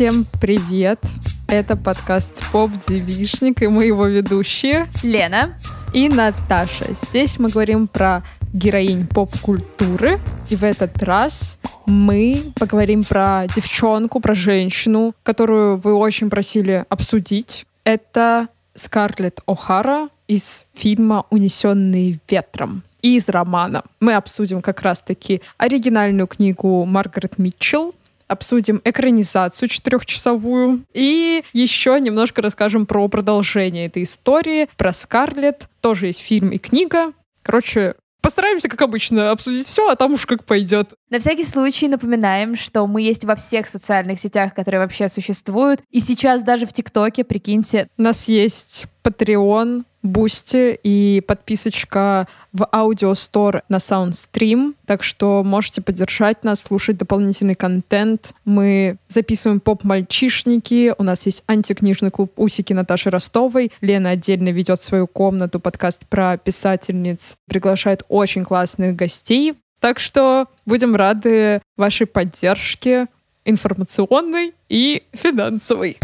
Всем привет! Это подкаст «Поп Девишник» и мы его ведущие Лена и Наташа. Здесь мы говорим про героинь поп-культуры. И в этот раз мы поговорим про девчонку, про женщину, которую вы очень просили обсудить. Это Скарлетт О'Хара из фильма «Унесенные ветром» и из романа. Мы обсудим как раз-таки оригинальную книгу Маргарет Митчелл, обсудим экранизацию четырехчасовую и еще немножко расскажем про продолжение этой истории, про Скарлетт. Тоже есть фильм и книга. Короче, Постараемся, как обычно, обсудить все, а там уж как пойдет. На всякий случай напоминаем, что мы есть во всех социальных сетях, которые вообще существуют. И сейчас даже в ТикТоке, прикиньте. У нас есть Patreon, Boosty и подписочка в аудиостор на Soundstream, так что можете поддержать нас, слушать дополнительный контент. Мы записываем поп-мальчишники, у нас есть антикнижный клуб Усики Наташи Ростовой, Лена отдельно ведет свою комнату, подкаст про писательниц, приглашает очень классных гостей. Так что будем рады вашей поддержке информационной и финансовой.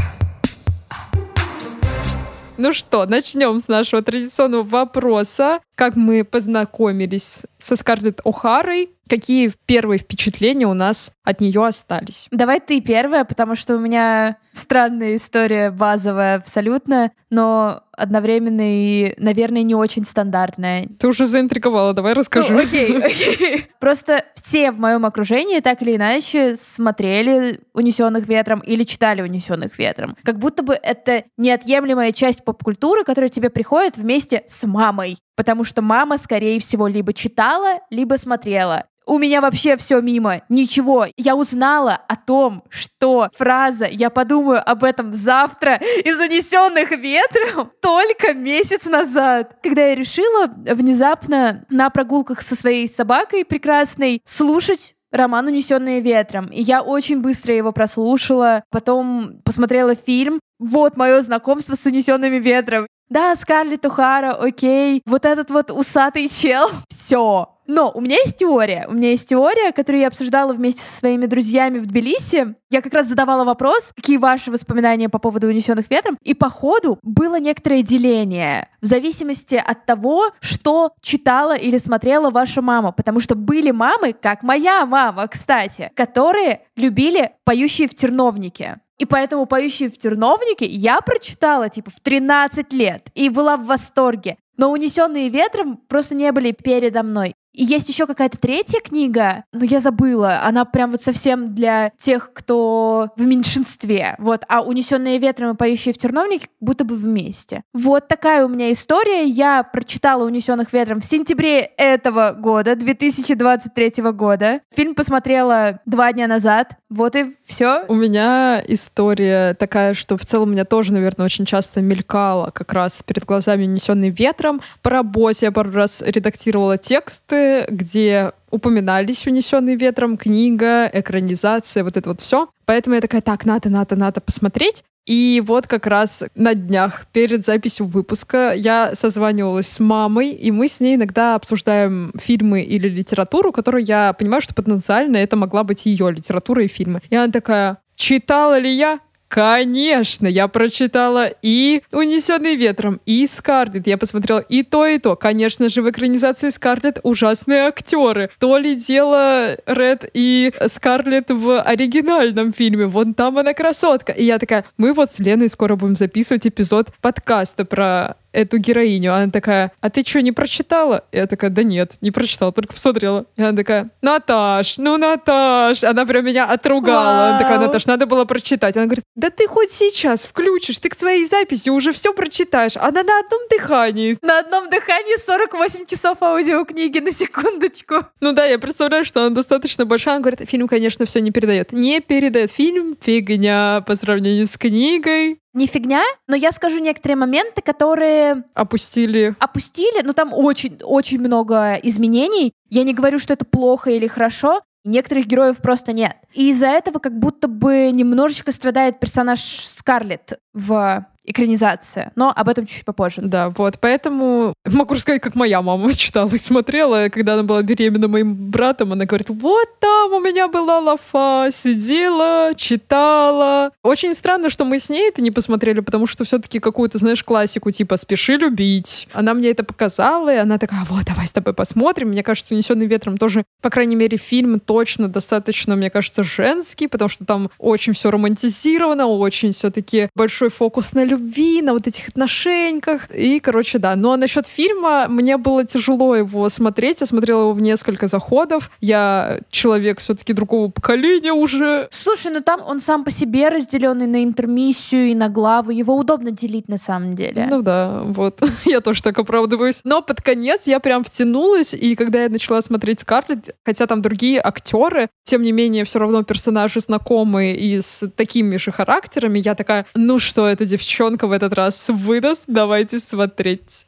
Ну что, начнем с нашего традиционного вопроса. Как мы познакомились со Скарлетт О'Харой? Какие первые впечатления у нас от нее остались? Давай ты первая, потому что у меня странная история, базовая абсолютно, но одновременно и, наверное, не очень стандартная. Ты уже заинтриговала, давай расскажи. Ну, окей, окей. Просто все в моем окружении так или иначе смотрели «Унесенных ветром» или читали «Унесенных ветром». Как будто бы это неотъемлемая часть поп-культуры, которая тебе приходит вместе с мамой. Потому что мама, скорее всего, либо читала, либо смотрела у меня вообще все мимо, ничего. Я узнала о том, что фраза «я подумаю об этом завтра» из «Унесенных ветром» только месяц назад, когда я решила внезапно на прогулках со своей собакой прекрасной слушать роман «Унесенные ветром». И я очень быстро его прослушала, потом посмотрела фильм. Вот мое знакомство с «Унесенными ветром». Да, Скарлетт О'Хара, окей. Вот этот вот усатый чел. Все. Но у меня есть теория. У меня есть теория, которую я обсуждала вместе со своими друзьями в Тбилиси. Я как раз задавала вопрос, какие ваши воспоминания по поводу «Унесенных ветром», и по ходу было некоторое деление в зависимости от того, что читала или смотрела ваша мама. Потому что были мамы, как моя мама, кстати, которые любили «Поющие в терновнике». И поэтому «Поющие в терновнике» я прочитала, типа, в 13 лет и была в восторге. Но «Унесенные ветром» просто не были передо мной. И есть еще какая-то третья книга, но я забыла. Она прям вот совсем для тех, кто в меньшинстве. Вот. А «Унесенные ветром» и «Поющие в терновнике» будто бы вместе. Вот такая у меня история. Я прочитала «Унесенных ветром» в сентябре этого года, 2023 года. Фильм посмотрела два дня назад. Вот и все. У меня история такая, что в целом у меня тоже, наверное, очень часто мелькала как раз перед глазами «Унесенный ветром». По работе я пару раз редактировала тексты, где упоминались «Унесенный ветром», книга, экранизация, вот это вот все. Поэтому я такая, так, надо, надо, надо посмотреть. И вот как раз на днях перед записью выпуска я созванивалась с мамой, и мы с ней иногда обсуждаем фильмы или литературу, которую я понимаю, что потенциально это могла быть ее литература и фильмы. И она такая, читала ли я? Конечно, я прочитала и «Унесенный ветром», и «Скарлетт». Я посмотрела и то, и то. Конечно же, в экранизации «Скарлетт» ужасные актеры. То ли дело Ред и Скарлетт в оригинальном фильме. Вон там она красотка. И я такая, мы вот с Леной скоро будем записывать эпизод подкаста про эту героиню. Она такая, а ты что, не прочитала? Я такая, да нет, не прочитала, только посмотрела. И она такая, Наташ, ну Наташ. Она прям меня отругала. Она такая, Наташ, надо было прочитать. Она говорит, да ты хоть сейчас включишь, ты к своей записи уже все прочитаешь. Она на одном дыхании. На одном дыхании 48 часов аудиокниги на секундочку. Ну да, я представляю, что она достаточно большая. Она говорит, фильм, конечно, все не передает. Не передает. Фильм фигня по сравнению с книгой не фигня, но я скажу некоторые моменты, которые... Опустили. Опустили, но там очень-очень много изменений. Я не говорю, что это плохо или хорошо, Некоторых героев просто нет. И из-за этого как будто бы немножечко страдает персонаж Скарлетт. В экранизация. Но об этом чуть попозже. Да, вот. Поэтому могу рассказать, как моя мама читала и смотрела, когда она была беременна моим братом. Она говорит, вот там у меня была лафа, сидела, читала. Очень странно, что мы с ней это не посмотрели, потому что все-таки какую-то, знаешь, классику типа «Спеши любить». Она мне это показала, и она такая, вот, давай с тобой посмотрим. Мне кажется, «Унесенный ветром» тоже, по крайней мере, фильм точно достаточно, мне кажется, женский, потому что там очень все романтизировано, очень все-таки большой фокус на любви на вот этих отношениях. И, короче, да. Ну, а насчет фильма, мне было тяжело его смотреть. Я смотрела его в несколько заходов. Я человек все-таки другого поколения уже. Слушай, ну там он сам по себе разделенный на интермиссию и на главу. Его удобно делить на самом деле. Ну да, вот. я тоже так оправдываюсь. Но под конец я прям втянулась, и когда я начала смотреть Скарлетт, хотя там другие актеры, тем не менее, все равно персонажи знакомые и с такими же характерами, я такая, ну что, эта девчонка девчонка в этот раз выдаст. Давайте смотреть.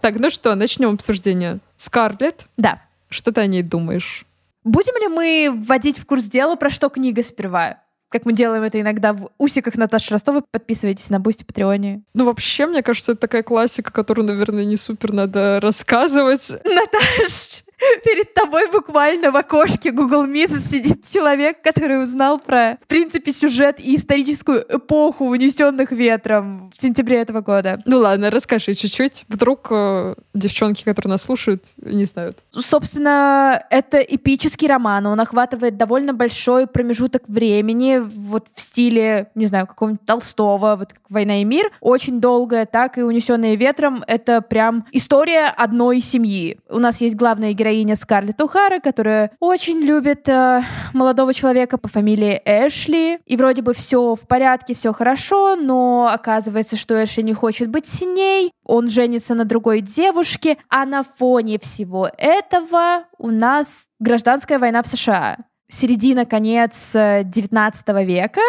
Так, ну что, начнем обсуждение. Скарлетт? Да. Что ты о ней думаешь? Будем ли мы вводить в курс дела, про что книга сперва? как мы делаем это иногда в усиках Наташи Ростовой. Подписывайтесь на Boosty, Patreon 'е. Ну, вообще, мне кажется, это такая классика, которую, наверное, не супер надо рассказывать. Наташ, перед тобой буквально в окошке Google Meet сидит человек, который узнал про, в принципе, сюжет и историческую эпоху унесенных ветром в сентябре этого года. Ну ладно, расскажи чуть-чуть. Вдруг э, девчонки, которые нас слушают, не знают. Собственно, это эпический роман. Он охватывает довольно большой промежуток времени, вот в стиле, не знаю, какого-нибудь Толстого, вот как «Война и мир». Очень долгая, так и «Унесенные ветром» — это прям история одной семьи. У нас есть главная героиня героиня Скарлетт Ухара, которая очень любит э, молодого человека по фамилии Эшли. И вроде бы все в порядке, все хорошо, но оказывается, что Эшли не хочет быть с ней. Он женится на другой девушке, а на фоне всего этого у нас гражданская война в США. Середина, конец 19 э, века,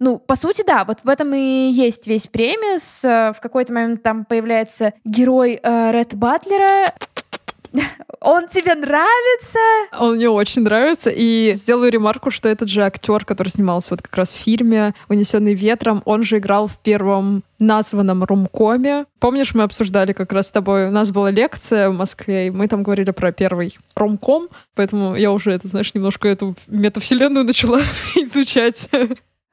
ну, по сути, да, вот в этом и есть весь премис. Э, в какой-то момент там появляется герой э, Ред Батлера. Он тебе нравится? Он мне очень нравится. И сделаю ремарку, что этот же актер, который снимался вот как раз в фильме «Унесенный ветром», он же играл в первом названном румкоме. Помнишь, мы обсуждали как раз с тобой, у нас была лекция в Москве, и мы там говорили про первый румком, поэтому я уже, это, знаешь, немножко эту метавселенную начала изучать.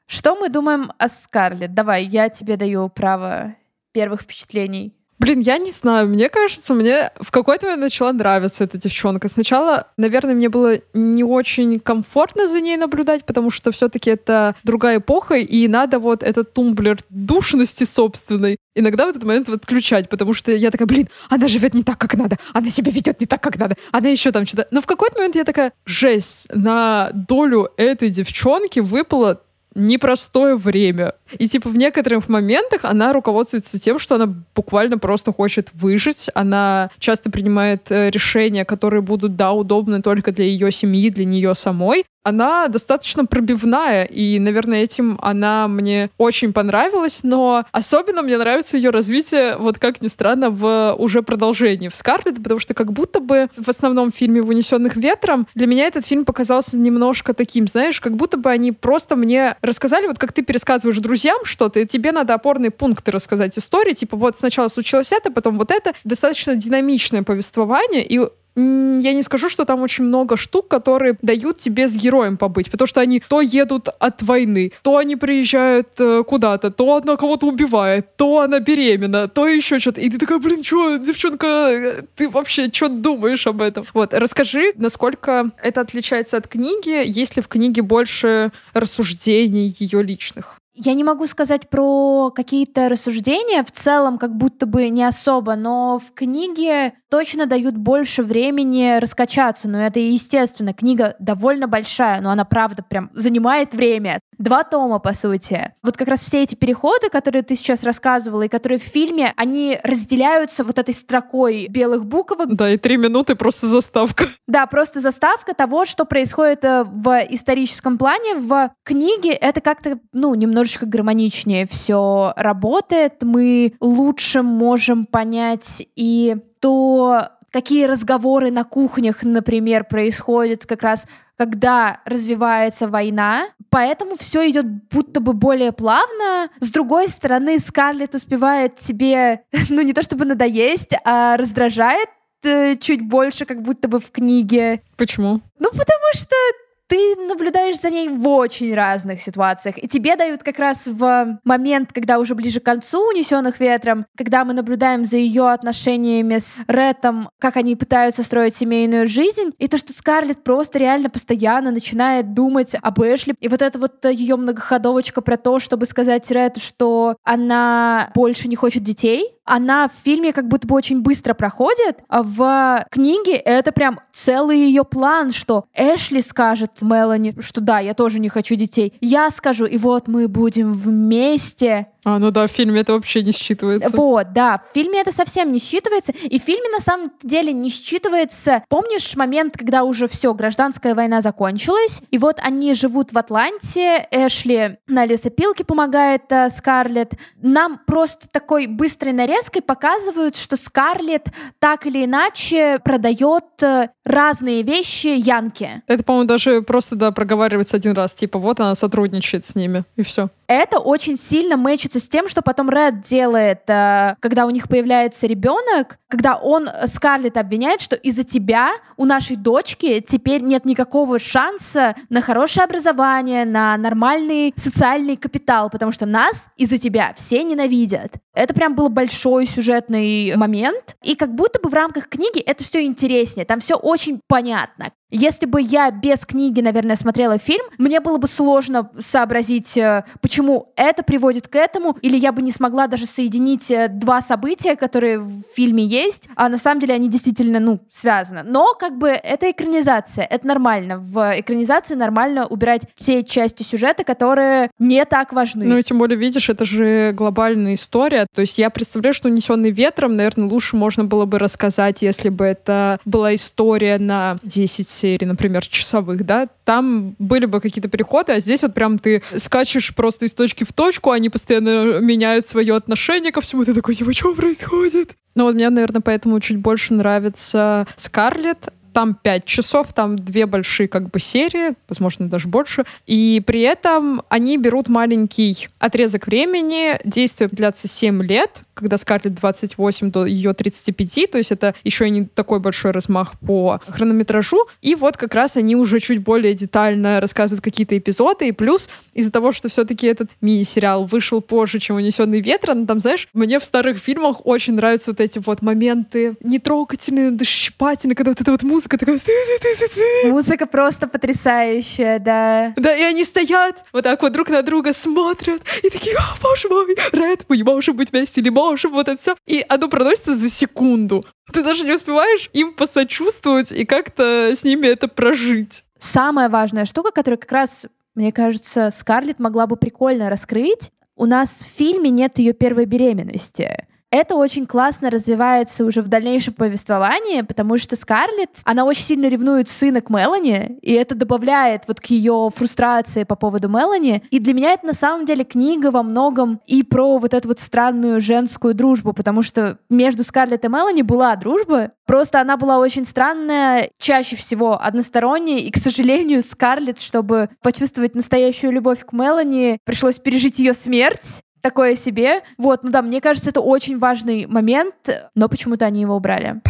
Что мы думаем о Скарлетт? Давай, я тебе даю право первых впечатлений. Блин, я не знаю, мне кажется, мне в какой-то момент начала нравиться эта девчонка. Сначала, наверное, мне было не очень комфортно за ней наблюдать, потому что все-таки это другая эпоха, и надо вот этот тумблер душности собственной иногда в этот момент отключать, потому что я такая, блин, она живет не так, как надо, она себя ведет не так, как надо, она еще там что-то. Но в какой-то момент я такая, жесть, на долю этой девчонки выпало непростое время. И типа в некоторых моментах она руководствуется тем, что она буквально просто хочет выжить. Она часто принимает э, решения, которые будут, да, удобны только для ее семьи, для нее самой она достаточно пробивная, и, наверное, этим она мне очень понравилась, но особенно мне нравится ее развитие, вот как ни странно, в уже продолжении в Скарлетт, потому что как будто бы в основном фильме «В унесенных ветром» для меня этот фильм показался немножко таким, знаешь, как будто бы они просто мне рассказали, вот как ты пересказываешь друзьям что-то, и тебе надо опорные пункты рассказать истории, типа вот сначала случилось это, потом вот это, достаточно динамичное повествование, и я не скажу, что там очень много штук, которые дают тебе с героем побыть, потому что они то едут от войны, то они приезжают э, куда-то, то она кого-то убивает, то она беременна, то еще что-то. И ты такая, блин, что, девчонка, ты вообще что думаешь об этом? Вот, расскажи, насколько это отличается от книги, есть ли в книге больше рассуждений ее личных? Я не могу сказать про какие-то рассуждения, в целом как будто бы не особо, но в книге точно дают больше времени раскачаться, но это естественно. Книга довольно большая, но она правда прям занимает время. Два тома, по сути. Вот как раз все эти переходы, которые ты сейчас рассказывала, и которые в фильме, они разделяются вот этой строкой белых буквок. Да, и три минуты просто заставка. Да, просто заставка того, что происходит э, в историческом плане. В книге это как-то, ну, немножечко гармоничнее все работает. Мы лучше можем понять и то, какие разговоры на кухнях, например, происходят как раз когда развивается война, поэтому все идет будто бы более плавно. С другой стороны, Скарлетт успевает тебе, ну не то чтобы надоесть, а раздражает э, чуть больше, как будто бы в книге. Почему? Ну, потому что ты наблюдаешь за ней в очень разных ситуациях. И тебе дают как раз в момент, когда уже ближе к концу «Унесенных ветром», когда мы наблюдаем за ее отношениями с Рэтом, как они пытаются строить семейную жизнь, и то, что Скарлетт просто реально постоянно начинает думать об Эшли. И вот это вот ее многоходовочка про то, чтобы сказать Рэту, что она больше не хочет детей, она в фильме как будто бы очень быстро проходит, а в книге это прям целый ее план, что Эшли скажет Мелани, что да, я тоже не хочу детей. Я скажу, и вот мы будем вместе а, ну да, в фильме это вообще не считывается. Вот, да, в фильме это совсем не считывается. И в фильме на самом деле не считывается. Помнишь момент, когда уже все, гражданская война закончилась, и вот они живут в Атланте, Эшли на лесопилке помогает э, Скарлетт. Нам просто такой быстрой нарезкой показывают, что Скарлетт так или иначе продает э, разные вещи Янке. Это, по-моему, даже просто, да, проговаривается один раз. Типа, вот она сотрудничает с ними, и все. Это очень сильно мэчится с тем, что потом Ред делает, э, когда у них появляется ребенок, когда он Скарлетт обвиняет, что из-за тебя у нашей дочки теперь нет никакого шанса на хорошее образование, на нормальный социальный капитал, потому что нас из-за тебя все ненавидят. Это прям был большой сюжетный момент. И как будто бы в рамках книги это все интереснее. Там все очень понятно. Если бы я без книги, наверное, смотрела фильм, мне было бы сложно сообразить, э, почему это приводит к этому, или я бы не смогла даже соединить э, два события, которые в фильме есть, а на самом деле они действительно, ну, связаны. Но как бы это экранизация, это нормально. В экранизации нормально убирать те части сюжета, которые не так важны. Ну и тем более, видишь, это же глобальная история. То есть я представляю, что «Унесенный ветром», наверное, лучше можно было бы рассказать, если бы это была история на 10 серий, например, часовых, да, там были бы какие-то переходы, а здесь вот прям ты скачешь просто из точки в точку, они постоянно меняют свое отношение ко всему, ты такой, типа, что происходит? Ну вот мне, наверное, поэтому чуть больше нравится Скарлетт, там 5 часов, там две большие как бы серии, возможно, даже больше. И при этом они берут маленький отрезок времени, действие длятся 7 лет, когда Скарлетт 28 до ее 35, то есть это еще и не такой большой размах по хронометражу. И вот как раз они уже чуть более детально рассказывают какие-то эпизоды, и плюс из-за того, что все-таки этот мини-сериал вышел позже, чем «Унесенный ветром», ну, там, знаешь, мне в старых фильмах очень нравятся вот эти вот моменты нетрогательные, душесчипательные, когда вот эта вот музыка такая... Музыка просто потрясающая, да. Да, и они стоят вот так вот друг на друга смотрят, и такие, о, боже мой, Ред, мы можем быть вместе или можем, вот это все. И оно проносится за секунду. Ты даже не успеваешь им посочувствовать и как-то с ними это прожить. Самая важная штука, которая как раз, мне кажется, Скарлетт могла бы прикольно раскрыть, у нас в фильме нет ее первой беременности. Это очень классно развивается уже в дальнейшем повествовании, потому что Скарлетт, она очень сильно ревнует сына к Мелани, и это добавляет вот к ее фрустрации по поводу Мелани. И для меня это на самом деле книга во многом и про вот эту вот странную женскую дружбу, потому что между Скарлетт и Мелани была дружба, Просто она была очень странная, чаще всего односторонняя, и, к сожалению, Скарлетт, чтобы почувствовать настоящую любовь к Мелани, пришлось пережить ее смерть, такое себе. Вот, ну да, мне кажется, это очень важный момент, но почему-то они его убрали.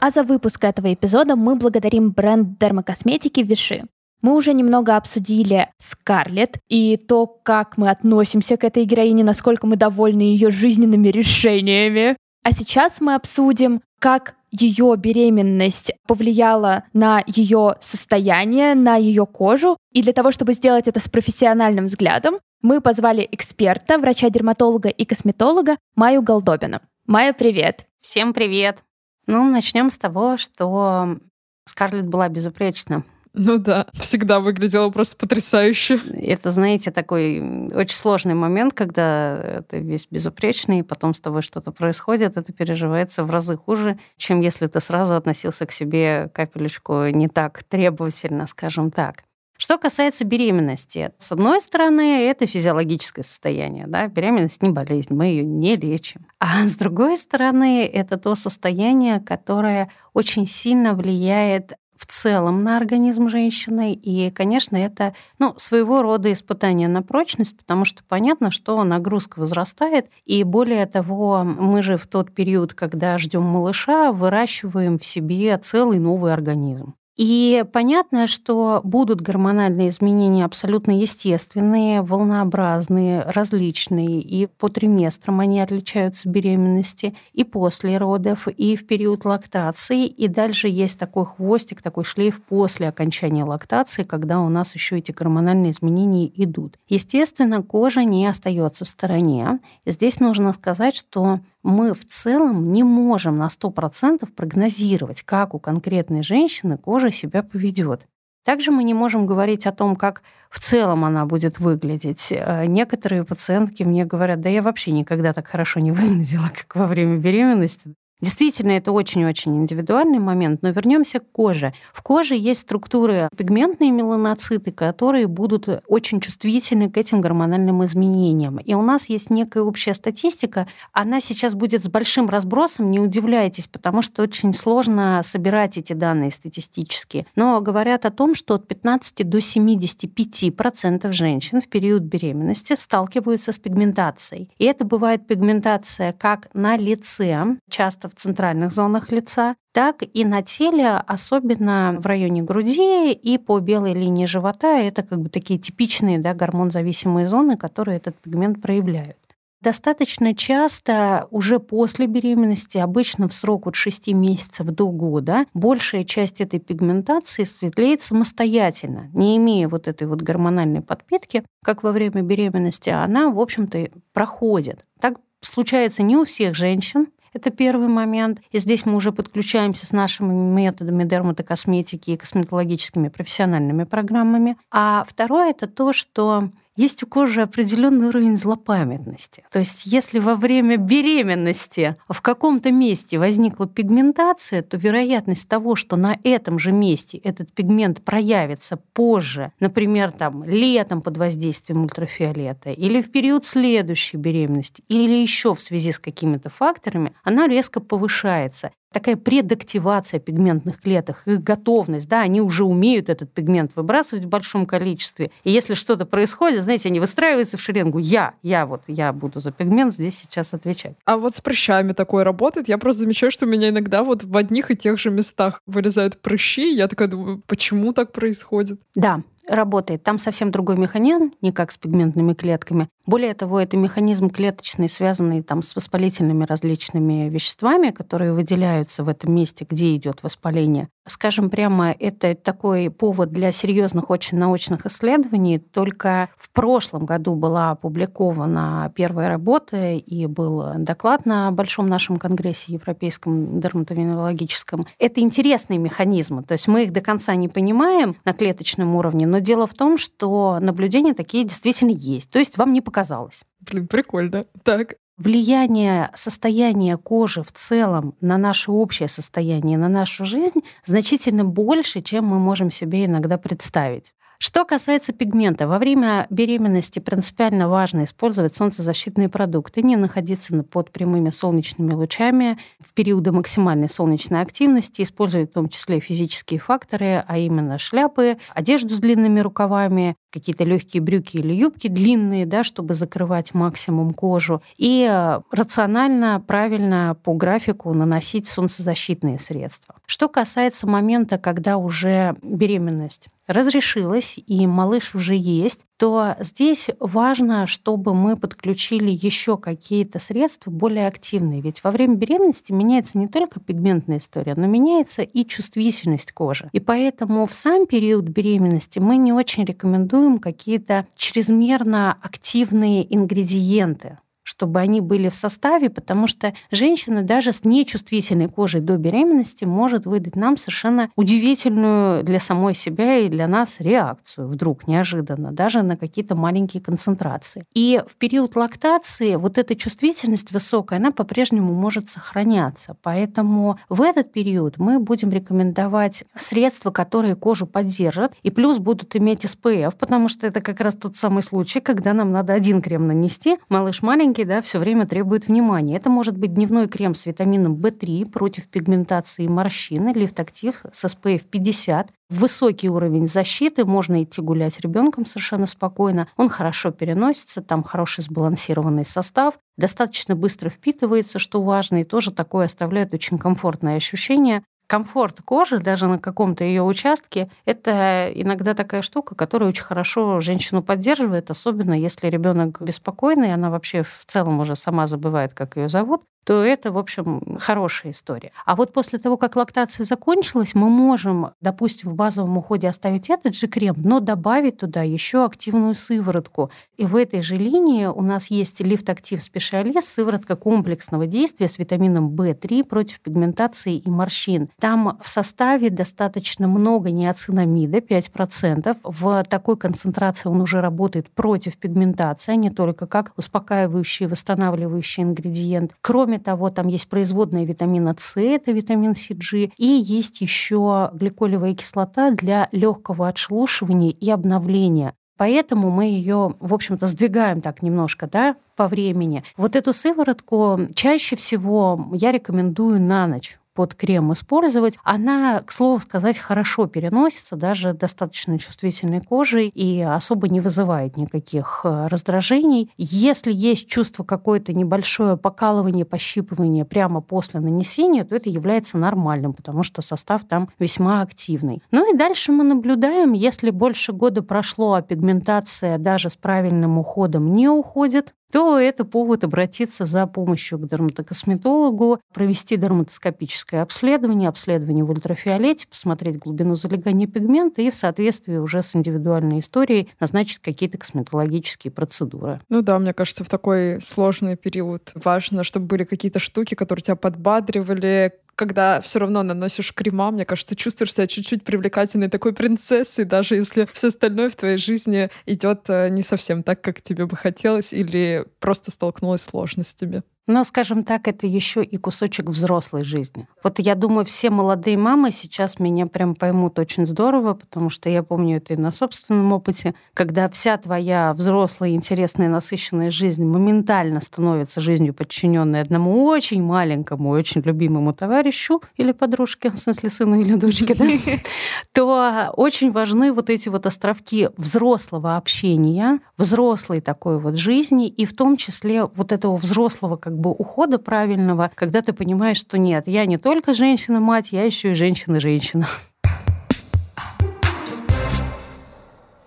А за выпуск этого эпизода мы благодарим бренд дермокосметики Виши. Мы уже немного обсудили Скарлетт и то, как мы относимся к этой героине, насколько мы довольны ее жизненными решениями. А сейчас мы обсудим, как ее беременность повлияла на ее состояние, на ее кожу. И для того, чтобы сделать это с профессиональным взглядом, мы позвали эксперта, врача-дерматолога и косметолога Майю Голдобина. Майя, привет! Всем привет! Ну, начнем с того, что Скарлетт была безупречна. Ну да, всегда выглядело просто потрясающе. Это, знаете, такой очень сложный момент, когда ты весь безупречный, и потом с тобой что-то происходит, это переживается в разы хуже, чем если ты сразу относился к себе капелечку не так требовательно, скажем так. Что касается беременности, с одной стороны, это физиологическое состояние, да, беременность не болезнь, мы ее не лечим. А с другой стороны, это то состояние, которое очень сильно влияет в целом на организм женщины. И, конечно, это ну, своего рода испытание на прочность, потому что понятно, что нагрузка возрастает. И более того, мы же в тот период, когда ждем малыша, выращиваем в себе целый новый организм. И понятно, что будут гормональные изменения абсолютно естественные, волнообразные, различные. И по триместрам они отличаются беременности, и после родов, и в период лактации. И дальше есть такой хвостик, такой шлейф после окончания лактации, когда у нас еще эти гормональные изменения идут. Естественно, кожа не остается в стороне. Здесь нужно сказать, что мы в целом не можем на 100% прогнозировать, как у конкретной женщины кожа себя поведет. Также мы не можем говорить о том, как в целом она будет выглядеть. Э, некоторые пациентки мне говорят, да я вообще никогда так хорошо не выглядела, как во время беременности. Действительно, это очень-очень индивидуальный момент, но вернемся к коже. В коже есть структуры пигментные меланоциты, которые будут очень чувствительны к этим гормональным изменениям. И у нас есть некая общая статистика, она сейчас будет с большим разбросом, не удивляйтесь, потому что очень сложно собирать эти данные статистически. Но говорят о том, что от 15 до 75% женщин в период беременности сталкиваются с пигментацией. И это бывает пигментация как на лице, часто в центральных зонах лица, так и на теле, особенно в районе груди и по белой линии живота. Это как бы такие типичные да, гормонзависимые зоны, которые этот пигмент проявляют. Достаточно часто уже после беременности, обычно в срок от 6 месяцев до года, большая часть этой пигментации светлеет самостоятельно, не имея вот этой вот гормональной подпитки, как во время беременности, она, в общем-то, проходит. Так случается не у всех женщин, это первый момент. И здесь мы уже подключаемся с нашими методами дерматокосметики и косметологическими профессиональными программами. А второе – это то, что есть у кожи определенный уровень злопамятности. То есть если во время беременности в каком-то месте возникла пигментация, то вероятность того, что на этом же месте этот пигмент проявится позже, например, там, летом под воздействием ультрафиолета, или в период следующей беременности, или еще в связи с какими-то факторами, она резко повышается такая предактивация пигментных клеток, их готовность, да, они уже умеют этот пигмент выбрасывать в большом количестве. И если что-то происходит, знаете, они выстраиваются в шеренгу. Я, я вот, я буду за пигмент здесь сейчас отвечать. А вот с прыщами такое работает? Я просто замечаю, что у меня иногда вот в одних и тех же местах вылезают прыщи. Я такая думаю, почему так происходит? Да, работает. Там совсем другой механизм, не как с пигментными клетками. Более того, это механизм клеточный, связанный там, с воспалительными различными веществами, которые выделяются в этом месте, где идет воспаление. Скажем прямо, это такой повод для серьезных очень научных исследований. Только в прошлом году была опубликована первая работа и был доклад на большом нашем конгрессе европейском дерматовенерологическом. Это интересные механизмы, то есть мы их до конца не понимаем на клеточном уровне, но дело в том, что наблюдения такие действительно есть. То есть вам не показалось. Блин, прикольно. Так влияние состояния кожи в целом на наше общее состояние, на нашу жизнь значительно больше, чем мы можем себе иногда представить. Что касается пигмента, во время беременности принципиально важно использовать солнцезащитные продукты, не находиться под прямыми солнечными лучами. В периоды максимальной солнечной активности, использовать в том числе физические факторы, а именно шляпы, одежду с длинными рукавами, какие-то легкие брюки или юбки длинные, да, чтобы закрывать максимум кожу, и э, рационально, правильно по графику наносить солнцезащитные средства. Что касается момента, когда уже беременность разрешилась и малыш уже есть, то здесь важно, чтобы мы подключили еще какие-то средства более активные. Ведь во время беременности меняется не только пигментная история, но меняется и чувствительность кожи. И поэтому в сам период беременности мы не очень рекомендуем какие-то чрезмерно активные ингредиенты чтобы они были в составе, потому что женщина даже с нечувствительной кожей до беременности может выдать нам совершенно удивительную для самой себя и для нас реакцию вдруг неожиданно, даже на какие-то маленькие концентрации. И в период лактации вот эта чувствительность высокая, она по-прежнему может сохраняться. Поэтому в этот период мы будем рекомендовать средства, которые кожу поддержат, и плюс будут иметь SPF, потому что это как раз тот самый случай, когда нам надо один крем нанести, малыш маленький, да, все время требует внимания. Это может быть дневной крем с витамином В3 против пигментации и морщины, лифтактив с SPF 50. Высокий уровень защиты, можно идти гулять с ребенком совершенно спокойно. Он хорошо переносится, там хороший сбалансированный состав, достаточно быстро впитывается, что важно, и тоже такое оставляет очень комфортное ощущение комфорт кожи даже на каком-то ее участке, это иногда такая штука, которая очень хорошо женщину поддерживает, особенно если ребенок беспокойный, она вообще в целом уже сама забывает, как ее зовут, то это, в общем, хорошая история. А вот после того, как лактация закончилась, мы можем, допустим, в базовом уходе оставить этот же крем, но добавить туда еще активную сыворотку. И в этой же линии у нас есть лифт актив специалист, сыворотка комплексного действия с витамином В3 против пигментации и морщин. Там в составе достаточно много неоцинамида, 5%. В такой концентрации он уже работает против пигментации, а не только как успокаивающий, восстанавливающий ингредиент. Кроме Того, там есть производная витамина С, это витамин CG, и есть еще гликолевая кислота для легкого отшелушивания и обновления. Поэтому мы ее, в общем-то, сдвигаем так немножко, да, по времени. Вот эту сыворотку чаще всего я рекомендую на ночь под крем использовать, она, к слову сказать, хорошо переносится даже достаточно чувствительной кожей и особо не вызывает никаких э, раздражений. Если есть чувство какое-то небольшое покалывание, пощипывание прямо после нанесения, то это является нормальным, потому что состав там весьма активный. Ну и дальше мы наблюдаем, если больше года прошло, а пигментация даже с правильным уходом не уходит, то это повод обратиться за помощью к дерматокосметологу, провести дерматоскопическое обследование, обследование в ультрафиолете, посмотреть глубину залегания пигмента и в соответствии уже с индивидуальной историей назначить какие-то косметологические процедуры. Ну да, мне кажется, в такой сложный период важно, чтобы были какие-то штуки, которые тебя подбадривали, когда все равно наносишь крема, мне кажется, чувствуешь себя чуть-чуть привлекательной такой принцессой, даже если все остальное в твоей жизни идет э, не совсем так, как тебе бы хотелось, или просто столкнулась с сложностями. Но, скажем так, это еще и кусочек взрослой жизни. Вот я думаю, все молодые мамы сейчас меня прям поймут очень здорово, потому что я помню это и на собственном опыте, когда вся твоя взрослая, интересная, насыщенная жизнь моментально становится жизнью, подчиненной одному очень маленькому, очень любимому товарищу или подружке, в смысле сыну или дочке, да, то очень важны вот эти вот островки взрослого общения, взрослой такой вот жизни, и в том числе вот этого взрослого как бы ухода правильного, когда ты понимаешь, что нет, я не только женщина-мать, я еще и женщина-женщина.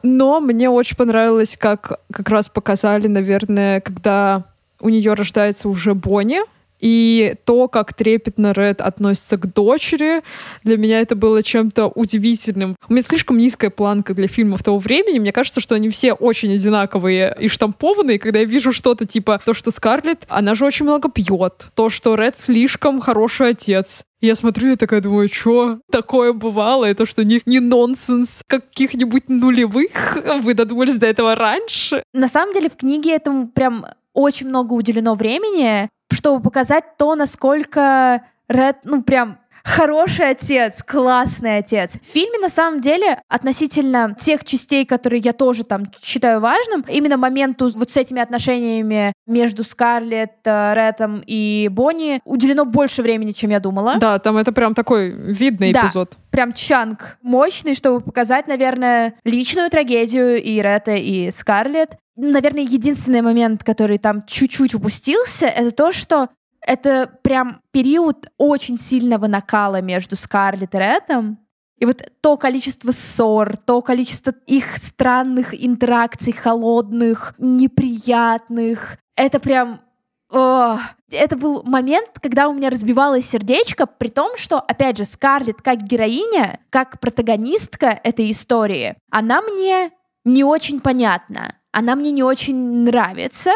Но мне очень понравилось, как как раз показали, наверное, когда у нее рождается уже Бонни, и то, как трепетно Ред относится к дочери, для меня это было чем-то удивительным. У меня слишком низкая планка для фильмов того времени. Мне кажется, что они все очень одинаковые и штампованные. Когда я вижу что-то типа то, что Скарлетт, она же очень много пьет. То, что Ред слишком хороший отец. Я смотрю и такая думаю, что такое бывало? Это что, не, не нонсенс каких-нибудь нулевых? Вы додумались до этого раньше? На самом деле в книге этому прям очень много уделено времени чтобы показать то, насколько Ред, ну, прям хороший отец, классный отец. В фильме, на самом деле, относительно тех частей, которые я тоже там считаю важным, именно моменту вот с этими отношениями между Скарлетт, э, Рэтом и Бонни уделено больше времени, чем я думала. Да, там это прям такой видный да. эпизод прям чанг мощный, чтобы показать, наверное, личную трагедию и Ретта, и Скарлетт. Наверное, единственный момент, который там чуть-чуть упустился, это то, что это прям период очень сильного накала между Скарлетт и Реттом. И вот то количество ссор, то количество их странных интеракций, холодных, неприятных, это прям о, это был момент, когда у меня разбивалось сердечко, при том, что, опять же, Скарлетт как героиня, как протагонистка этой истории, она мне не очень понятна, она мне не очень нравится,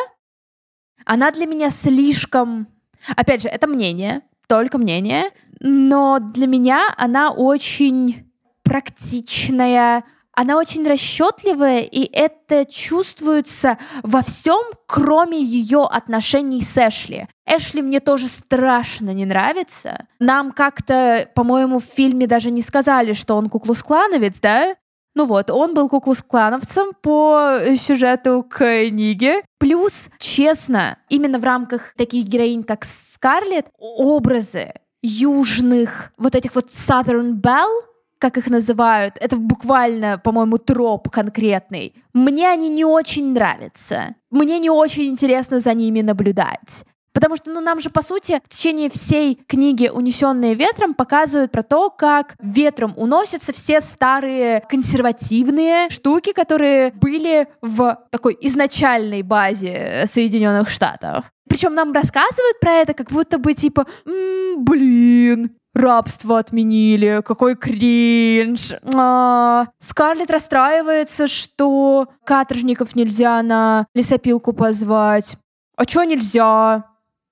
Она для меня слишком... Опять же, это мнение, только мнение, но для меня она очень практичная, она очень расчетливая, и это чувствуется во всем, кроме ее отношений с Эшли. Эшли мне тоже страшно не нравится. Нам как-то, по-моему, в фильме даже не сказали, что он куклус-клановец, да? Ну вот, он был куклус-клановцем по сюжету книги. Плюс, честно, именно в рамках таких героинь, как Скарлетт, образы южных, вот этих вот Southern Belle, как их называют, это буквально, по-моему, троп конкретный. Мне они не очень нравятся. Мне не очень интересно за ними наблюдать. Потому что, ну, нам же, по сути, в течение всей книги «Унесенные ветром» показывают про то, как ветром уносятся все старые консервативные штуки, которые были в такой изначальной базе Соединенных Штатов. Причем нам рассказывают про это, как будто бы типа, м-м, блин, рабство отменили, какой кринж. А, Скарлетт расстраивается, что каторжников нельзя на лесопилку позвать. А чё нельзя?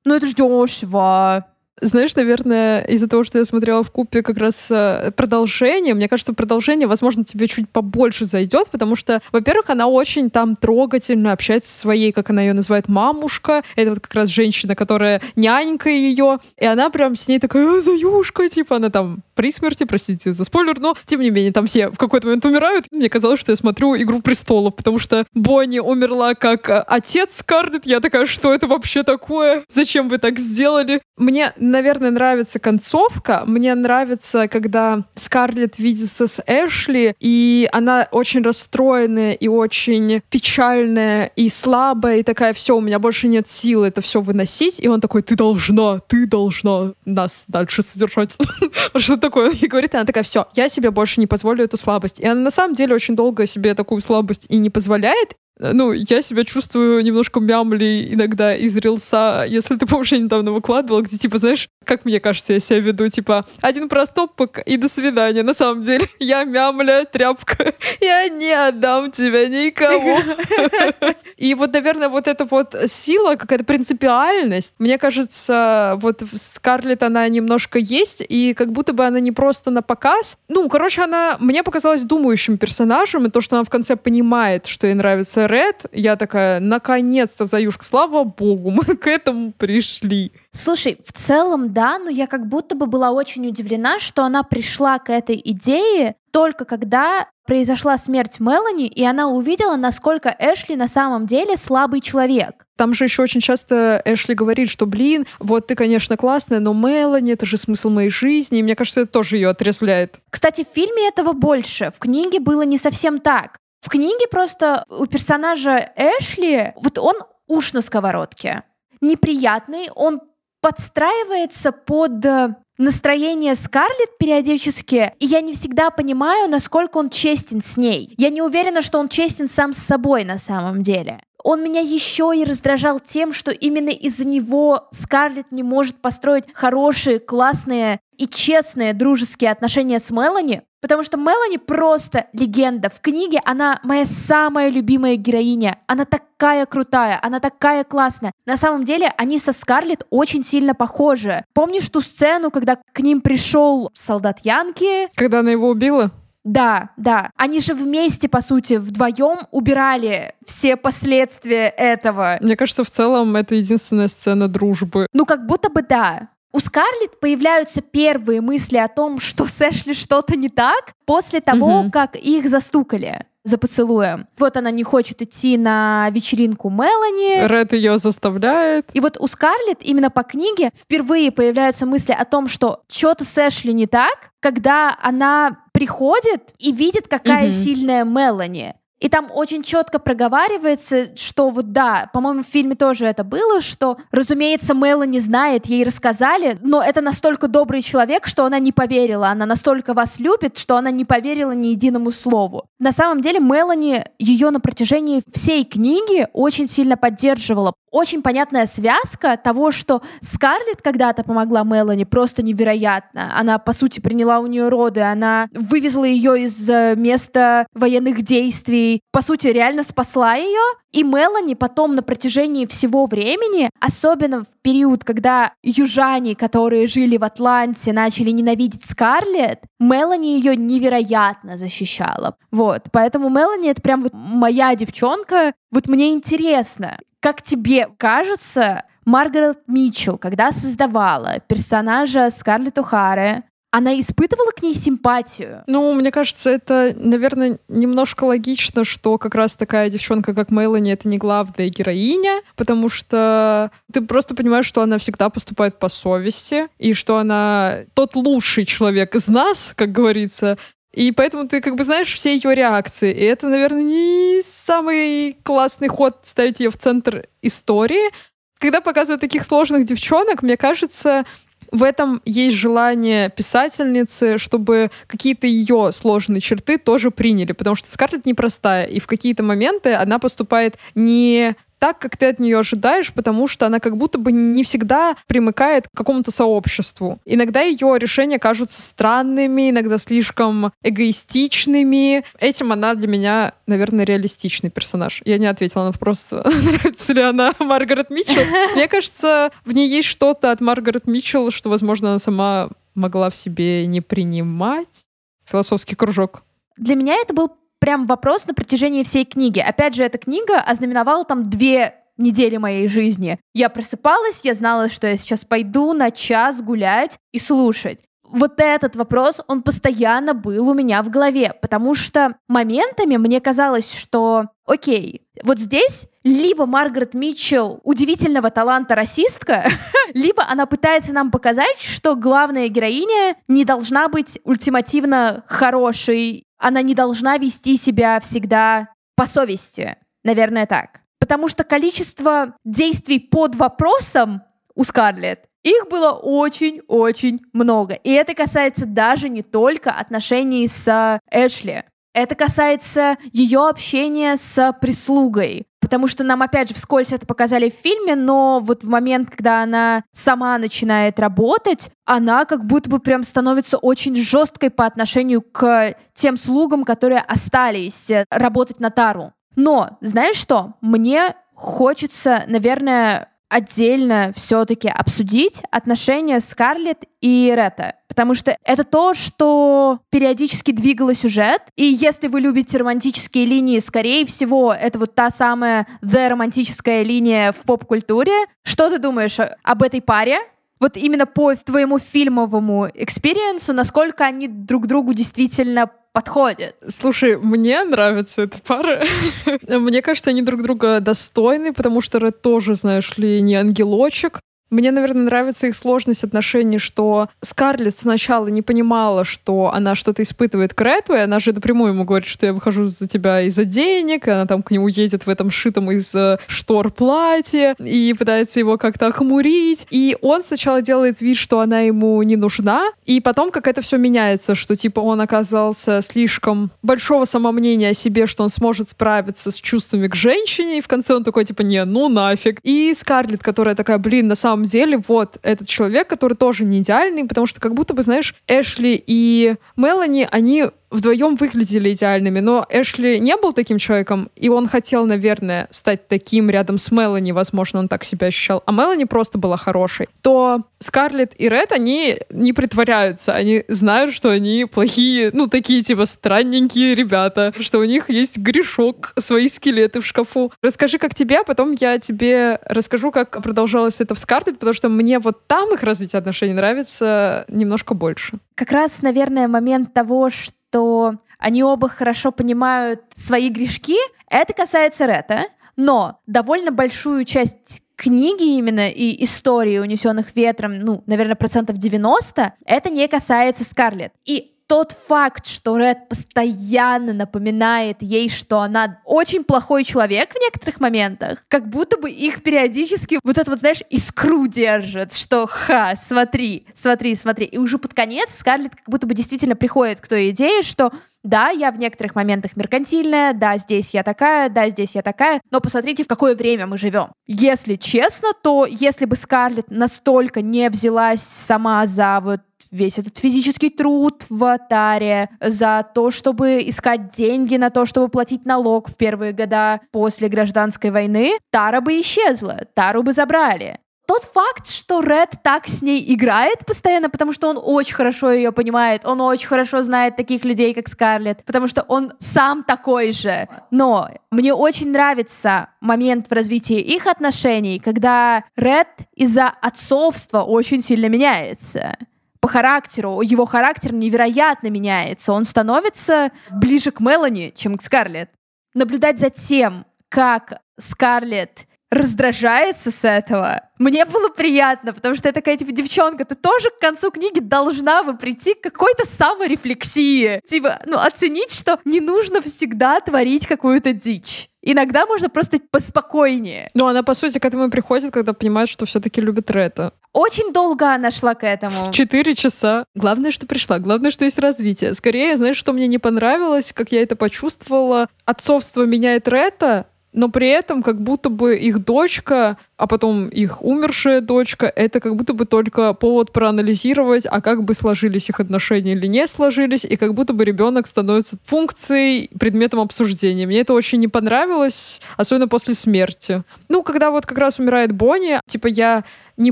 Ну это ж дешево. Знаешь, наверное, из-за того, что я смотрела в купе как раз э, продолжение, мне кажется, продолжение, возможно, тебе чуть побольше зайдет, потому что, во-первых, она очень там трогательно общается со своей, как она ее называет, мамушка. Это вот как раз женщина, которая нянька ее, и она прям с ней такая, «А, заюшка, типа, она там при смерти, простите за спойлер, но, тем не менее, там все в какой-то момент умирают. Мне казалось, что я смотрю «Игру престолов», потому что Бонни умерла как э, отец Скарлетт. Я такая, что это вообще такое? Зачем вы так сделали? Мне наверное, нравится концовка. Мне нравится, когда Скарлетт видится с Эшли, и она очень расстроенная и очень печальная и слабая, и такая, все, у меня больше нет сил это все выносить. И он такой, ты должна, ты должна нас дальше содержать. Что такое? И говорит, она такая, все, я себе больше не позволю эту слабость. И она на самом деле очень долго себе такую слабость и не позволяет. Ну, я себя чувствую немножко мямли иногда из рилса, если ты помнишь, я недавно выкладывала, где, типа, знаешь, как мне кажется, я себя веду, типа, один проступок и до свидания. На самом деле, я мямля, тряпка, я не отдам тебя никому. И вот, наверное, вот эта вот сила, какая-то принципиальность, мне кажется, вот в Скарлетт она немножко есть, и как будто бы она не просто на показ. Ну, короче, она мне показалась думающим персонажем, и то, что она в конце понимает, что ей нравится Ред, я такая, наконец-то, Заюшка, слава богу, мы к этому пришли. Слушай, в целом, да, но я как будто бы была очень удивлена, что она пришла к этой идее только когда произошла смерть Мелани, и она увидела, насколько Эшли на самом деле слабый человек. Там же еще очень часто Эшли говорит, что, блин, вот ты, конечно, классная, но Мелани, это же смысл моей жизни. И мне кажется, это тоже ее отрезвляет. Кстати, в фильме этого больше. В книге было не совсем так. В книге просто у персонажа Эшли, вот он уж на сковородке. Неприятный, он подстраивается под э, настроение Скарлетт периодически, и я не всегда понимаю, насколько он честен с ней. Я не уверена, что он честен сам с собой на самом деле. Он меня еще и раздражал тем, что именно из-за него Скарлетт не может построить хорошие, классные и честные дружеские отношения с Мелани, потому что Мелани просто легенда. В книге она моя самая любимая героиня. Она такая крутая, она такая классная. На самом деле они со Скарлетт очень сильно похожи. Помнишь ту сцену, когда к ним пришел солдат Янки? Когда она его убила? Да, да. Они же вместе, по сути, вдвоем убирали все последствия этого. Мне кажется, в целом это единственная сцена дружбы. Ну, как будто бы да. У Скарлетт появляются первые мысли о том, что с Эшли что-то не так, после того, угу. как их застукали за поцелуем. Вот она не хочет идти на вечеринку Мелани. Ред ее заставляет. И вот у Скарлетт именно по книге впервые появляются мысли о том, что что-то с Эшли не так, когда она приходит и видит, какая угу. сильная Мелани. И там очень четко проговаривается, что вот да, по-моему, в фильме тоже это было, что, разумеется, Мелани знает, ей рассказали, но это настолько добрый человек, что она не поверила. Она настолько вас любит, что она не поверила ни единому слову. На самом деле Мелани ее на протяжении всей книги очень сильно поддерживала. Очень понятная связка того, что Скарлетт когда-то помогла Мелани просто невероятно. Она, по сути, приняла у нее роды, она вывезла ее из э, места военных действий, по сути, реально спасла ее. И Мелани потом на протяжении всего времени, особенно в период, когда южане, которые жили в Атланте, начали ненавидеть Скарлетт, Мелани ее невероятно защищала. Вот, поэтому Мелани это прям вот моя девчонка. Вот мне интересно, как тебе кажется, Маргарет Митчелл, когда создавала персонажа Скарлетт О'Хары, она испытывала к ней симпатию? Ну, мне кажется, это, наверное, немножко логично, что как раз такая девчонка, как Мелани, это не главная героиня, потому что ты просто понимаешь, что она всегда поступает по совести, и что она тот лучший человек из нас, как говорится, и поэтому ты как бы знаешь все ее реакции. И это, наверное, не самый классный ход ставить ее в центр истории. Когда показывают таких сложных девчонок, мне кажется, в этом есть желание писательницы, чтобы какие-то ее сложные черты тоже приняли, потому что Скарлетт непростая, и в какие-то моменты она поступает не так, как ты от нее ожидаешь, потому что она как будто бы не всегда примыкает к какому-то сообществу. Иногда ее решения кажутся странными, иногда слишком эгоистичными. Этим она для меня, наверное, реалистичный персонаж. Я не ответила на вопрос, нравится ли она Маргарет Митчелл. Мне кажется, в ней есть что-то от Маргарет Митчелл, что, возможно, она сама могла в себе не принимать. Философский кружок. Для меня это был прям вопрос на протяжении всей книги. Опять же, эта книга ознаменовала там две недели моей жизни. Я просыпалась, я знала, что я сейчас пойду на час гулять и слушать. Вот этот вопрос, он постоянно был у меня в голове, потому что моментами мне казалось, что, окей, вот здесь либо Маргарет Митчелл удивительного таланта расистка, либо она пытается нам показать, что главная героиня не должна быть ультимативно хорошей она не должна вести себя всегда по совести. Наверное, так. Потому что количество действий под вопросом у Скарлетт их было очень-очень много. И это касается даже не только отношений с Эшли. Это касается ее общения с прислугой. Потому что нам, опять же, вскользь это показали в фильме, но вот в момент, когда она сама начинает работать, она как будто бы прям становится очень жесткой по отношению к тем слугам, которые остались э, работать на Тару. Но, знаешь что? Мне хочется, наверное, отдельно все-таки обсудить отношения Скарлетт и Ретта. Потому что это то, что периодически двигало сюжет. И если вы любите романтические линии, скорее всего, это вот та самая the романтическая линия в поп-культуре. Что ты думаешь об этой паре? Вот именно по твоему фильмовому experience 'у, насколько они друг другу действительно подходит. Слушай, мне нравится эта пара. мне кажется, они друг друга достойны, потому что Ред тоже, знаешь ли, не ангелочек. Мне, наверное, нравится их сложность отношений, что Скарлетт сначала не понимала, что она что-то испытывает к Рэту, и она же напрямую ему говорит, что я выхожу за тебя из-за денег, и она там к нему едет в этом шитом из э, штор платье, и пытается его как-то охмурить. И он сначала делает вид, что она ему не нужна, и потом как это все меняется, что типа он оказался слишком большого самомнения о себе, что он сможет справиться с чувствами к женщине, и в конце он такой типа, не, ну нафиг. И Скарлетт, которая такая, блин, на самом самом деле вот этот человек, который тоже не идеальный, потому что как будто бы, знаешь, Эшли и Мелани, они вдвоем выглядели идеальными, но Эшли не был таким человеком, и он хотел, наверное, стать таким рядом с Мелани, возможно, он так себя ощущал, а Мелани просто была хорошей, то Скарлетт и Ред, они не притворяются, они знают, что они плохие, ну, такие, типа, странненькие ребята, что у них есть грешок, свои скелеты в шкафу. Расскажи, как тебе, а потом я тебе расскажу, как продолжалось это в Скарлетт, потому что мне вот там их развитие отношений нравится немножко больше. Как раз, наверное, момент того, что что они оба хорошо понимают свои грешки. Это касается Ретта, но довольно большую часть книги именно и истории, унесенных ветром, ну, наверное, процентов 90, это не касается Скарлетт. И тот факт, что Ред постоянно напоминает ей, что она очень плохой человек в некоторых моментах, как будто бы их периодически вот это вот, знаешь, искру держит, что ха, смотри, смотри, смотри. И уже под конец Скарлетт как будто бы действительно приходит к той идее, что Да, я в некоторых моментах меркантильная, да, здесь я такая, да, здесь я такая, но посмотрите, в какое время мы живем. Если честно, то если бы Скарлетт настолько не взялась сама за вот весь этот физический труд в Таре, за то, чтобы искать деньги на то, чтобы платить налог в первые года после гражданской войны, Тара бы исчезла, Тару бы забрали. Тот факт, что Ред так с ней играет постоянно, потому что он очень хорошо ее понимает, он очень хорошо знает таких людей, как Скарлетт, потому что он сам такой же. Но мне очень нравится момент в развитии их отношений, когда Ред из-за отцовства очень сильно меняется по характеру, его характер невероятно меняется. Он становится ближе к Мелани, чем к Скарлетт. Наблюдать за тем, как Скарлетт раздражается с этого, мне было приятно, потому что я такая, типа, девчонка, ты тоже к концу книги должна бы прийти к какой-то саморефлексии. Типа, ну, оценить, что не нужно всегда творить какую-то дичь. Иногда можно просто поспокойнее. Ну, она, по сути, к этому приходит, когда понимает, что все-таки любит Рета. Очень долго она шла к этому. Четыре часа. Главное, что пришла. Главное, что есть развитие. Скорее, знаешь, что мне не понравилось, как я это почувствовала. Отцовство меняет Рета, но при этом как будто бы их дочка, а потом их умершая дочка, это как будто бы только повод проанализировать, а как бы сложились их отношения или не сложились, и как будто бы ребенок становится функцией, предметом обсуждения. Мне это очень не понравилось, особенно после смерти. Ну, когда вот как раз умирает Бонни, типа я не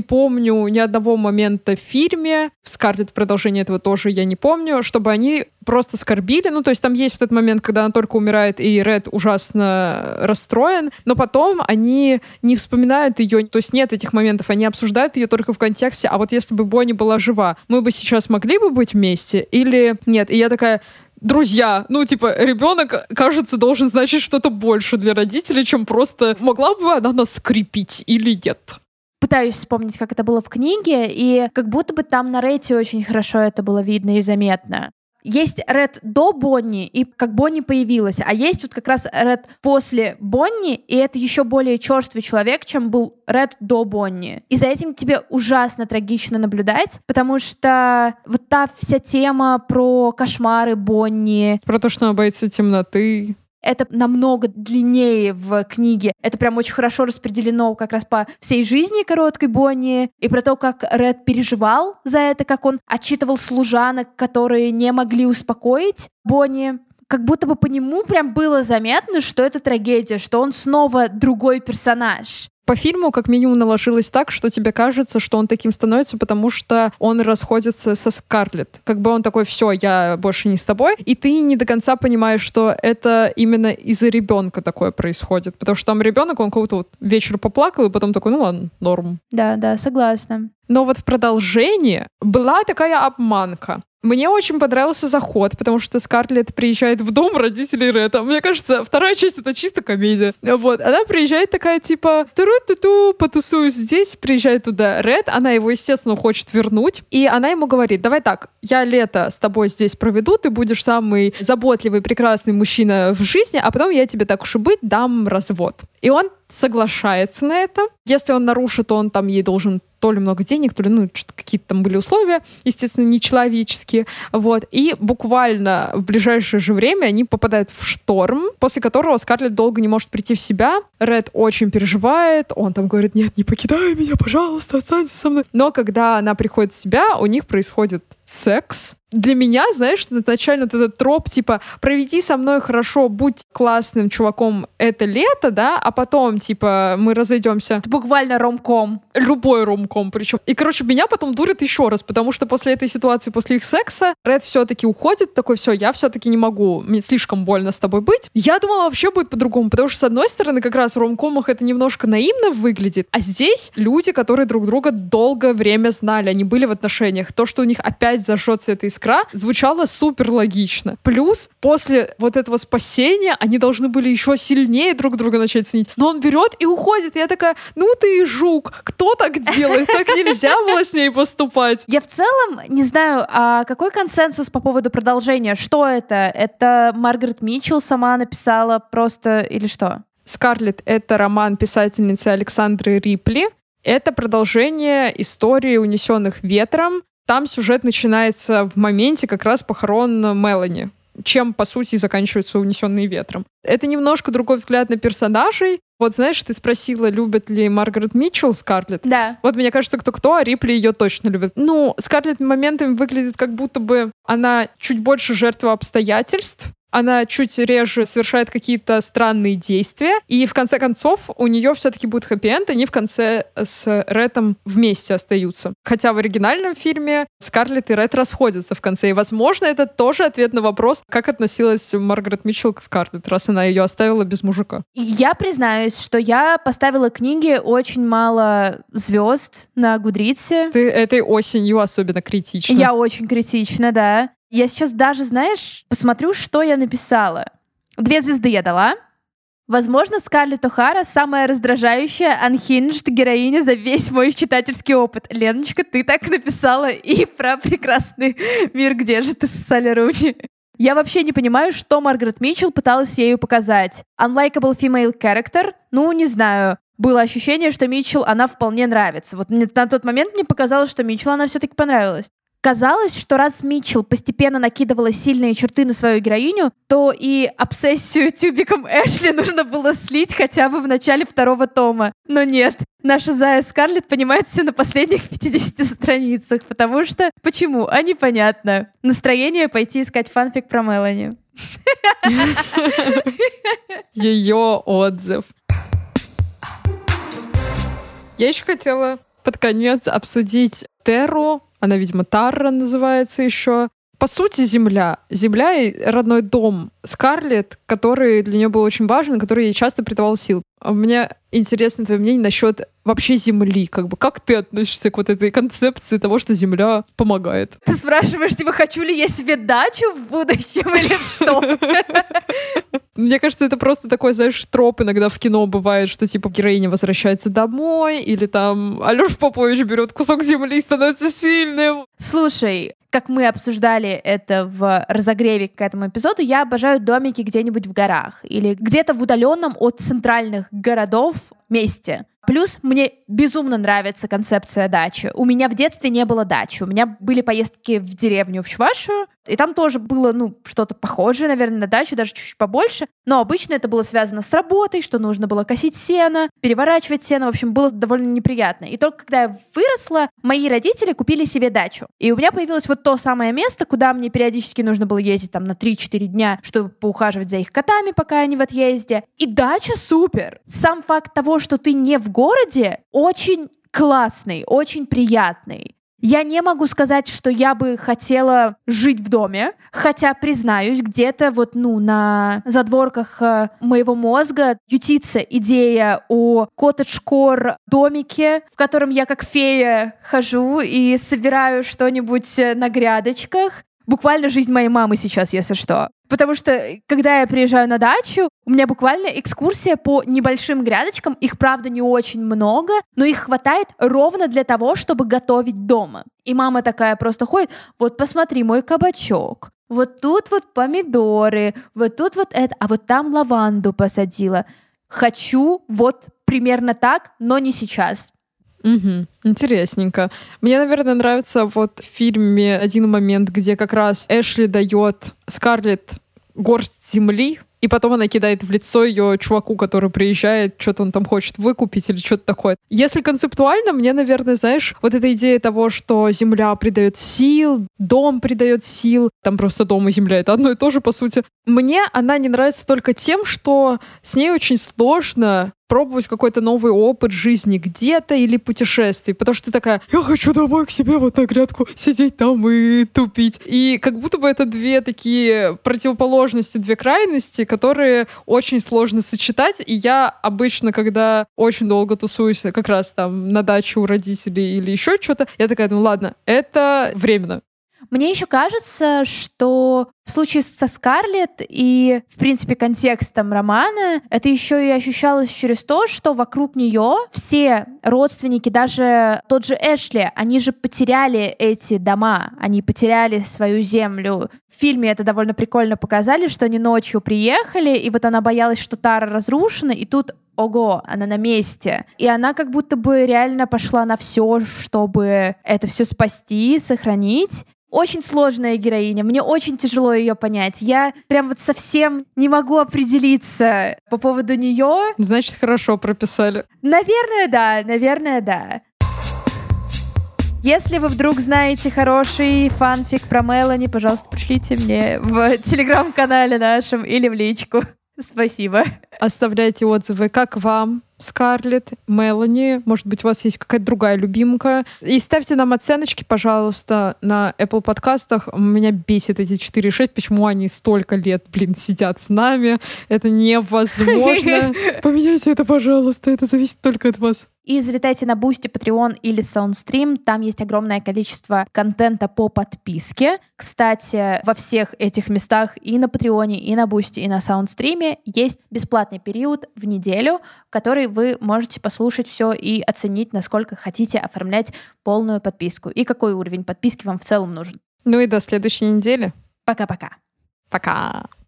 помню ни одного момента в фильме, в Скарлетт продолжение этого тоже я не помню, чтобы они просто скорбили. Ну, то есть там есть вот этот момент, когда она только умирает, и Ред ужасно расстроен, но потом они не вспоминают ее, то есть нет этих моментов, они обсуждают ее только в контексте, а вот если бы Бонни была жива, мы бы сейчас могли бы быть вместе или нет? И я такая, друзья. Ну, типа, ребенок, кажется, должен значить что-то больше для родителей, чем просто могла бы она нас скрепить или нет пытаюсь вспомнить, как это было в книге, и как будто бы там на Рейте очень хорошо это было видно и заметно. Есть Ред до Бонни, и как Бонни появилась, а есть вот как раз Ред после Бонни, и это еще более черствый человек, чем был Ред до Бонни. И за этим тебе ужасно трагично наблюдать, потому что вот та вся тема про кошмары Бонни... Про то, что она боится темноты. Это намного длиннее в книге. Это прям очень хорошо распределено как раз по всей жизни короткой Бонни и про то, как Ред переживал за это, как он отчитывал служанок, которые не могли успокоить Бонни как будто бы по нему прям было заметно, что это трагедия, что он снова другой персонаж. По фильму как минимум наложилось так, что тебе кажется, что он таким становится, потому что он расходится со Скарлетт. Как бы он такой, все, я больше не с тобой. И ты не до конца понимаешь, что это именно из-за ребенка такое происходит. Потому что там ребенок, он кого-то вот вечер поплакал, и потом такой, ну ладно, норм. Да, да, согласна. Но вот в продолжении была такая обманка. Мне очень понравился заход, потому что Скарлетт приезжает в дом родителей Ретта. Мне кажется, вторая часть — это чисто комедия. Вот. Она приезжает такая, типа, туру-ту-ту, потусуюсь здесь, приезжает туда Ред, она его, естественно, хочет вернуть, и она ему говорит, давай так, я лето с тобой здесь проведу, ты будешь самый заботливый, прекрасный мужчина в жизни, а потом я тебе так уж и быть дам развод. И он соглашается на это. Если он нарушит, то он там ей должен то ли много денег, то ли, ну, какие-то там были условия, естественно, нечеловеческие. Вот. И буквально в ближайшее же время они попадают в шторм, после которого Скарлетт долго не может прийти в себя. Ред очень переживает, он там говорит, нет, не покидай меня, пожалуйста, останься со мной. Но когда она приходит в себя, у них происходит секс. Для меня, знаешь, изначально вот этот троп, типа, проведи со мной хорошо, будь классным чуваком это лето, да, а потом, типа, мы разойдемся. Это буквально ромком. Любой ромком причем. И, короче, меня потом дурит еще раз, потому что после этой ситуации, после их секса, Ред все-таки уходит, такой, все, я все-таки не могу, мне слишком больно с тобой быть. Я думала, вообще будет по-другому, потому что, с одной стороны, как раз в ромкомах это немножко наивно выглядит, а здесь люди, которые друг друга долгое время знали, они были в отношениях. То, что у них опять опять зажжется эта искра, звучало супер логично. Плюс после вот этого спасения они должны были еще сильнее друг друга начать ценить. Но он берет и уходит. И я такая, ну ты и жук, кто так делает? Так нельзя было с ней поступать. Я в целом не знаю, а какой консенсус по поводу продолжения? Что это? Это Маргарет Митчелл сама написала просто или что? Скарлетт — это роман писательницы Александры Рипли. Это продолжение истории «Унесенных ветром», там сюжет начинается в моменте как раз похорон Мелани. чем, по сути, заканчивается «Унесенные ветром». Это немножко другой взгляд на персонажей. Вот знаешь, ты спросила, любит ли Маргарет Митчелл Скарлетт. Да. Вот мне кажется, кто-кто, а Рипли ее точно любит. Ну, Скарлетт моментами выглядит как будто бы она чуть больше жертва обстоятельств, она чуть реже совершает какие-то странные действия, и в конце концов у нее все-таки будет хэппи-энд, они в конце с Рэтом вместе остаются. Хотя в оригинальном фильме Скарлетт и Рэд расходятся в конце, и, возможно, это тоже ответ на вопрос, как относилась Маргарет Митчелл к Скарлетт, раз она ее оставила без мужика. Я признаюсь, что я поставила книге очень мало звезд на Гудритсе. Ты этой осенью особенно критична. Я очень критична, да. Я сейчас даже, знаешь, посмотрю, что я написала. Две звезды я дала. Возможно, Скарлетт О'Хара самая раздражающая unhinged героиня за весь мой читательский опыт. Леночка, ты так написала и про прекрасный мир, где же ты, Салли Руни. Я вообще не понимаю, что Маргарет Митчелл пыталась ею показать. Unlikable female character? Ну, не знаю. Было ощущение, что Митчелл, она вполне нравится. Вот на тот момент мне показалось, что Митчелл она все-таки понравилась. Казалось, что раз Митчелл постепенно накидывала сильные черты на свою героиню, то и обсессию тюбиком Эшли нужно было слить хотя бы в начале второго тома. Но нет, наша Зая Скарлетт понимает все на последних 50 страницах, потому что... Почему? А непонятно. Настроение пойти искать фанфик про Мелани. Ее отзыв. Я еще хотела под конец обсудить Терру, она, видимо, Тарра называется еще. По сути, земля. Земля и родной дом Скарлетт, который для нее был очень важен, который ей часто придавал сил. Мне интересно твое мнение насчет вообще Земли. Как бы как ты относишься к вот этой концепции того, что Земля помогает? Ты спрашиваешь, типа, хочу ли я себе дачу в будущем или что? Мне кажется, это просто такой, знаешь, троп иногда в кино бывает, что типа героиня возвращается домой, или там Алёш Попович берет кусок земли и становится сильным. Слушай, как мы обсуждали это в разогреве к этому эпизоду, я обожаю домики где-нибудь в горах или где-то в удаленном от центральных городов месте. Плюс мне безумно нравится концепция дачи. У меня в детстве не было дачи. У меня были поездки в деревню в Чувашию, и там тоже было, ну, что-то похожее, наверное, на дачу, даже чуть-чуть побольше. Но обычно это было связано с работой, что нужно было косить сено, переворачивать сено. В общем, было довольно неприятно. И только когда я выросла, мои родители купили себе дачу. И у меня появилось вот то самое место, куда мне периодически нужно было ездить там на 3-4 дня, чтобы поухаживать за их котами, пока они в отъезде. И дача супер. Сам факт того, что ты не в городе, очень классный, очень приятный. Я не могу сказать, что я бы хотела жить в доме, хотя, признаюсь, где-то вот, ну, на задворках э, моего мозга ютится идея о коттедж-кор домике, в котором я как фея хожу и собираю что-нибудь э, на грядочках. Буквально жизнь моей мамы сейчас, если что. Потому что, когда я приезжаю на дачу, у меня буквально экскурсия по небольшим грядочкам. Их, правда, не очень много, но их хватает ровно для того, чтобы готовить дома. И мама такая просто ходит, вот посмотри, мой кабачок. Вот тут вот помидоры, вот тут вот это, а вот там лаванду посадила. Хочу вот примерно так, но не сейчас. Угу, интересненько. Мне, наверное, нравится вот в фильме один момент, где как раз Эшли дает Скарлетт горсть земли, и потом она кидает в лицо ее чуваку, который приезжает, что-то он там хочет выкупить или что-то такое. Если концептуально, мне, наверное, знаешь, вот эта идея того, что земля придает сил, дом придает сил, там просто дом и земля — это одно и то же, по сути. Мне она не нравится только тем, что с ней очень сложно пробовать какой-то новый опыт жизни где-то или путешествий, потому что ты такая, я хочу домой к себе вот на грядку сидеть там и тупить. И как будто бы это две такие противоположности, две крайности, которые очень сложно сочетать. И я обычно, когда очень долго тусуюсь как раз там на даче у родителей или еще что-то, я такая, ну ладно, это временно. Мне еще кажется, что в случае со Скарлетт и, в принципе, контекстом романа, это еще и ощущалось через то, что вокруг нее все родственники, даже тот же Эшли, они же потеряли эти дома, они потеряли свою землю. В фильме это довольно прикольно показали, что они ночью приехали, и вот она боялась, что Тара разрушена, и тут ого, она на месте. И она как будто бы реально пошла на все, чтобы это все спасти, сохранить. Очень сложная героиня, мне очень тяжело ее понять. Я прям вот совсем не могу определиться по поводу нее. Значит, хорошо прописали. Наверное, да, наверное, да. Если вы вдруг знаете хороший фанфик про Мелани, пожалуйста, пришлите мне в телеграм-канале нашем или в личку. Спасибо. Оставляйте отзывы, как вам, Скарлетт, Мелани. Может быть, у вас есть какая-то другая любимка. И ставьте нам оценочки, пожалуйста, на Apple подкастах. Меня бесит эти 4,6. Почему они столько лет, блин, сидят с нами? Это невозможно. Поменяйте это, пожалуйста. Это зависит только от вас. И залетайте на Boosty, Patreon или Soundstream. Там есть огромное количество контента по подписке. Кстати, во всех этих местах и на Патреоне, и на Boosty, и на Soundstream есть бесплатный период в неделю, который вы можете послушать все и оценить, насколько хотите оформлять полную подписку и какой уровень подписки вам в целом нужен. Ну и до следующей недели. Пока-пока. Пока. -пока. Пока.